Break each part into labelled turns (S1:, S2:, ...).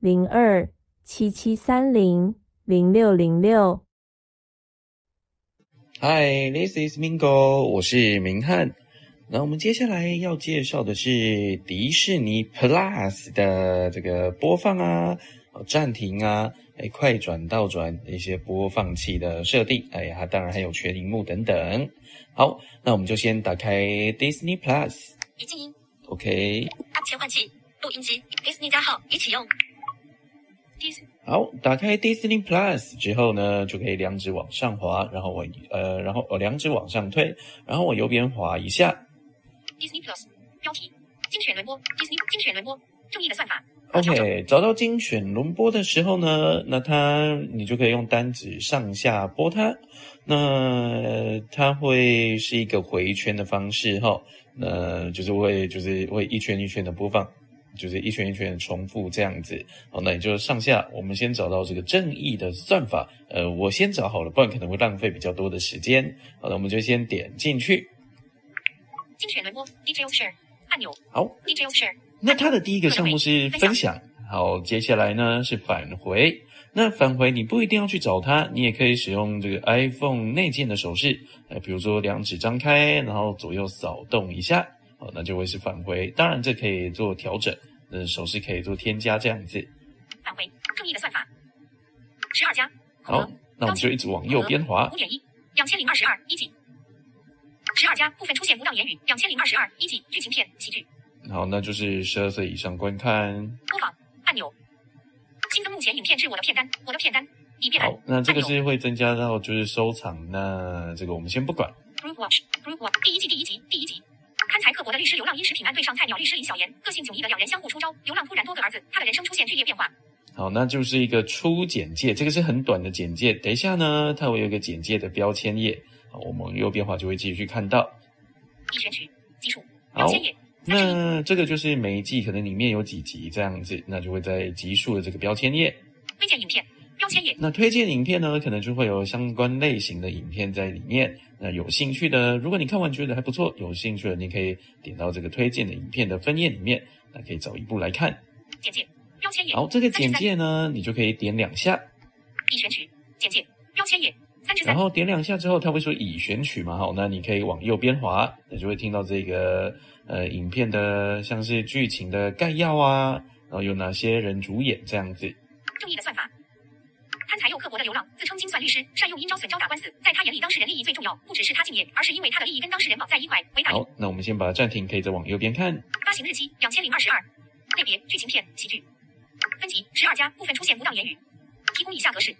S1: 零二七七三零零六零六。
S2: Hi，this is Mingo，我是明翰。那我们接下来要介绍的是迪士尼 Plus 的这个播放啊、暂停啊、哎快转、倒转一些播放器的设定。哎呀，当然还有全荧幕等等。好，那我们就先打开 Disney Plus。
S3: 一静音。
S2: OK。
S3: 切换器，录音机，Disney 加号一起用。Dis
S2: 好，打开 Disney Plus 之后呢，就可以两指往上滑，然后我呃，然后我两指往上推，然后我右边滑一下。
S3: Disney Plus 标题：精选轮播，Disney 精选轮播，正义的算法。
S2: OK，找到精选轮播的时候呢，那它你就可以用单指上下拨它，那它会是一个回圈的方式哈，那就是会就是会一圈一圈的播放，就是一圈一圈重复这样子。好，那也就是上下，我们先找到这个正义的算法，呃，我先找好了，不然可能会浪费比较多的时间。好的，我们就先点进去。
S3: 精选轮播，Details Share 按钮
S2: 好
S3: ，，Details Share
S2: 那它的第一个项目是分享，好，接下来呢是返回。那返回你不一定要去找它，你也可以使用这个 iPhone 内建的手势，呃，比如说两指张开，然后左右扫动一下，好，那就会是返回。当然这可以做调整，呃，手势可以做添加这样子。
S3: 返回，正义的算法。十二加，
S2: 好，那我们就一直往右边滑
S3: 五。点一，两千零二十二一级。十二加部分出现不当言语，两千零二十二一级剧情片喜剧
S2: 好，那就是十二岁以上观看。
S3: 播放按钮。新增目前影片至我的片单，我的片单已变
S2: 好，那这个是会增加到就是收藏，那这个我们先不管。
S3: Group Watch Group Watch 第一季第一集第一集。堪才刻薄的律师流浪因食品案对上菜鸟律师林小妍，个性迥异的两人相互出招。流浪突然多个儿子，他的人生出现剧烈变化。
S2: 好，那就是一个初简介，这个是很短的简介。等一下呢，它会有一个简介的标签页，好，我们右边滑就会继续看到。
S3: 已选取基
S2: 础
S3: 标签页
S2: 那这个就是每一季可能里面有几集这样子，那就会在集数的这个标签页。
S3: 推荐影片标签页
S2: 那推荐影片呢，可能就会有相关类型的影片在里面。那有兴趣的，如果你看完觉得还不错，有兴趣的，你可以点到这个推荐的影片的分页里面，那可以走一步来看。
S3: 简介标签页
S2: 好，这个简介呢，你就可以点两下，
S3: 已选取简介标签页三
S2: 然后点两下之后，它会说已选取嘛，好，那你可以往右边滑，你就会听到这个呃影片的像是剧情的概要啊，然后有哪些人主演这样子。
S3: 正义的算法。贪财又刻薄的流浪，自称精算律师，善用阴招损招打官司，在他眼里当事人利益最重要，不只是他敬业，而是因为他的利益跟当事人绑在一块。为打
S2: 好，那我们先把它暂停，可以再往右边看。
S3: 发行日期两千零二十二，类别剧情片喜剧，分级十二加部分出现不当言语，提供以下格式：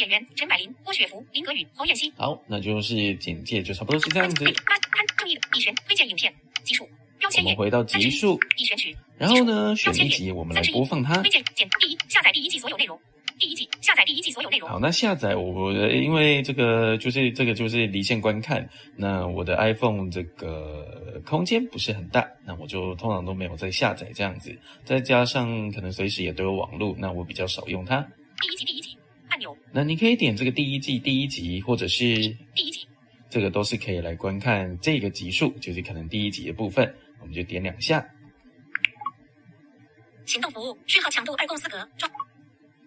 S3: 演员陈柏霖、郭雪芙、林格宇、侯彦希。
S2: 好，那就是简介就差不多是这样子。
S3: 发刊正义的已选推荐影片集数标签页
S2: 我们回到集数，
S3: 已选取，
S2: 然后呢
S3: 标签页
S2: 选一集，我们来播放它
S3: 推。荐简第一下载第一季所有内容，载第一季所有内容。
S2: 好，那下载我呃因为这个就是这个就是离线观看，那我的 iPhone 这个空间不是很大，那我就通常都没有在下载这样子，再加上可能随时也都有网络，那我比较少用它。
S3: 第一集第一集按钮，
S2: 那你可以点这个第一季第一集，或者是
S3: 第一集
S2: 这个都是可以来观看这个集数，就是可能第一集的部分，我们就点两下。
S3: 行动服务序号强度二共四格，装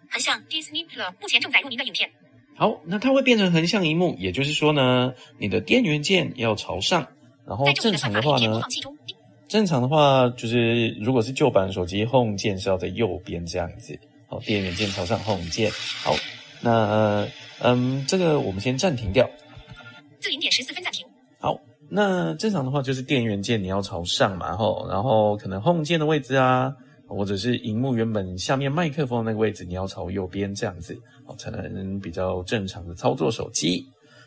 S3: 横向 Disney Plus 目前正载入您的影片。
S2: 好，那它会变成横向荧幕，也就是说呢，你的电源键要朝上，然后
S3: 在正
S2: 常的话呢，正常的话就是如果是旧版手机，Home 键是要在右边这样子，好，电源键朝上，Home 键。好，那呃嗯，这个我们先暂停掉。
S3: 自零点十四分暂停。
S2: 好，那正常的话就是电源键你要朝上嘛，吼，然后可能 Home 键的位置啊，或者是荧幕原本下面麦克风的那个位置，你要朝右边这样子，哦，才能比较正常的操作手机。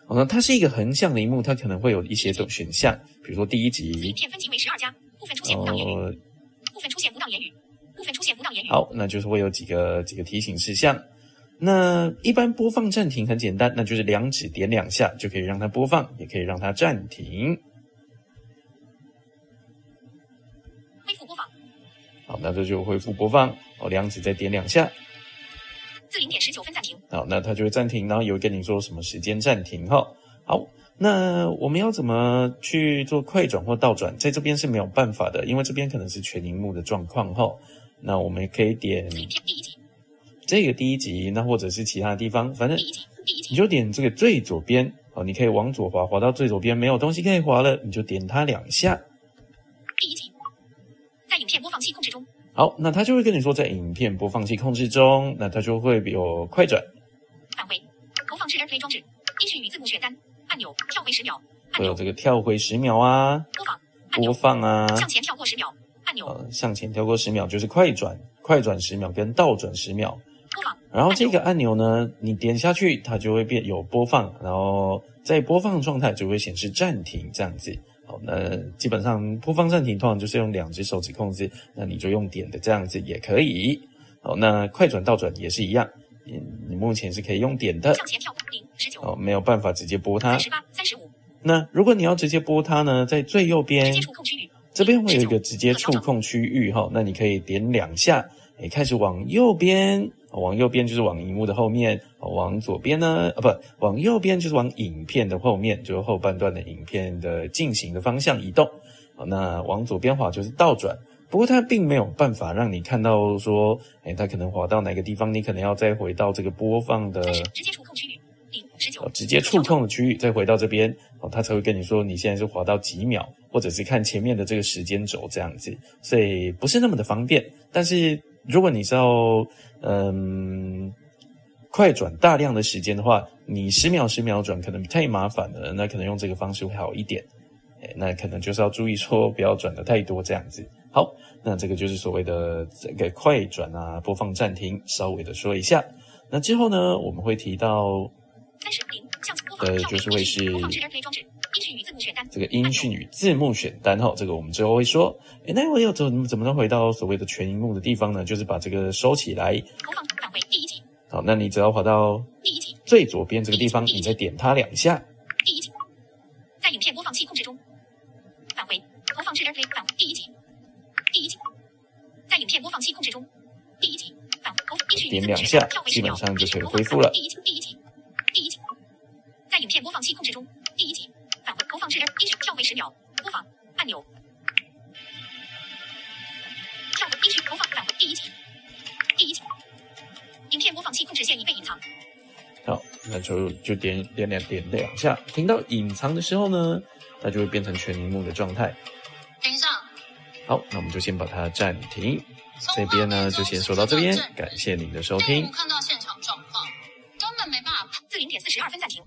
S2: 哦，那它是一个横向的荧幕，它可能会有一些种选项，比如说第一
S3: 集影
S2: 集，
S3: 片分级为十二加，部分出现不当言语，
S2: 呃，
S3: 部分出现不当言语。部分出现不当言语。
S2: 好，那就是会有几个几个提醒事项。那一般播放暂停很简单，那就是两指点两下就可以让它播放，也可以让它暂停。好，那这就恢复播放。哦，两指再点两下，
S3: 自零点十九分暂停。
S2: 好，那它就会暂停，然后也会跟你说什么时间暂停哈。好，那我们要怎么去做快转或倒转？在这边是没有办法的，因为这边可能是全荧幕的状况哈。那我们可以点这个第一集，那或者是其他地方，反正你，就点这个最左边哦，你可以往左滑，滑到最左边没有东西可以滑了，你就点它两下。好，那它就会跟你说在影片播放器控制中，那它就会有快转，
S3: 返回，投放至 AirPlay 装置，音讯与字幕选单按钮，跳回十秒
S2: 会有这个跳回十秒啊，
S3: 播放
S2: 播，放啊，
S3: 向前跳过十秒按钮，
S2: 呃，向前跳过十秒就是快转，快转十秒跟倒转十秒。
S3: 播放。
S2: 然后这个按钮呢，你点下去，它就会变有播放，然后在播放状态就会显示暂停这样子。好，那基本上播放暂停通常就是用两只手指控制，那你就用点的这样子也可以。好，那快转倒转也是一样，你你目前是可以用点的，
S3: 向前跳过零十九
S2: 哦，没有办法直接拨它
S3: 三。十八三十五，
S2: 那如果你要直接拨它呢，在最右
S3: 直
S2: 边
S3: 接触控区域，
S2: 这边会有一个直接触控区域哈，那你可以点两下，你，开始往右边，往右边就是往荧幕的后面，往左边呢，啊不，往右边就是往影片的后面，就是后半段的影片的进行的方向移动。好，那往左边滑就是倒转，不过它并没有办法让你看到说，哎，它可能滑到哪个地方，你可能要再回到这个播放的
S3: 直接触控区域
S2: 直接触控的区域，再回到这边，哦，它才会跟你说你现在是滑到几秒，或者是看前面的这个时间轴这样子，所以不是那么的方便。但是如果你是要嗯快转大量的时间的话，你十秒十秒转可能太麻烦了，那可能用这个方式会好一点。哎，那可能就是要注意说不要转的太多这样子。好，那这个就是所谓的这个快转啊，播放暂停，稍微的说一下。那之后呢，我们会提到
S3: 三十零向前播放
S2: 呃
S3: 跳回
S2: 就是会是这个音讯与字幕选单哈，这个我们之后会说。诶那我要怎么怎么能回到所谓的全荧幕的地方呢？就是把这个收起来。
S3: 投放返回第一集
S2: 好，那你只要滑到
S3: 第一集
S2: 最左边这个地方，你再点它两下。
S3: 第一集，在影片播放器控制中，返回投放至 AirPlay 返第一集，第一集，在影片播放器控制中，第一集返投音讯与字幕
S2: 点两下
S3: 选单跳回
S2: 基本上就可以恢复了
S3: 第一集第一集，第一集，在影片播放器控制中，第一集返回投放至 Air 音讯跳回十秒播放按钮，跳回音讯投放返回第一集，第一集，影片播放器控制线已被隐藏。
S2: 好，那就就点点两点两下，听到隐藏的时候呢，它就会变成全荧幕的状态。
S3: 等一下，
S2: 好，那我们就先把它暂停。这边呢就先说到这边感谢您的收听
S3: 部。看到现场状况，根本没办法。自零点四十二分暂停。